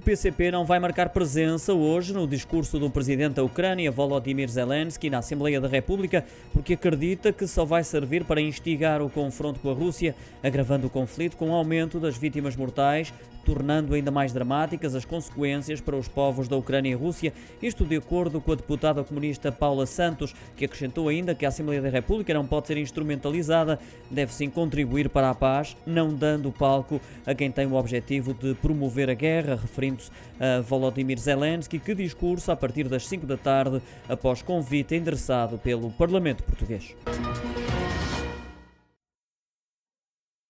O PCP não vai marcar presença hoje no discurso do presidente da Ucrânia, Volodymyr Zelensky, na Assembleia da República, porque acredita que só vai servir para instigar o confronto com a Rússia, agravando o conflito com o aumento das vítimas mortais, tornando ainda mais dramáticas as consequências para os povos da Ucrânia e Rússia. Isto de acordo com a deputada comunista Paula Santos, que acrescentou ainda que a Assembleia da República não pode ser instrumentalizada, deve sim contribuir para a paz, não dando palco a quem tem o objetivo de promover a guerra, referindo-se a Volodymyr Zelensky, que discursa a partir das 5 da tarde após convite endereçado pelo Parlamento Português.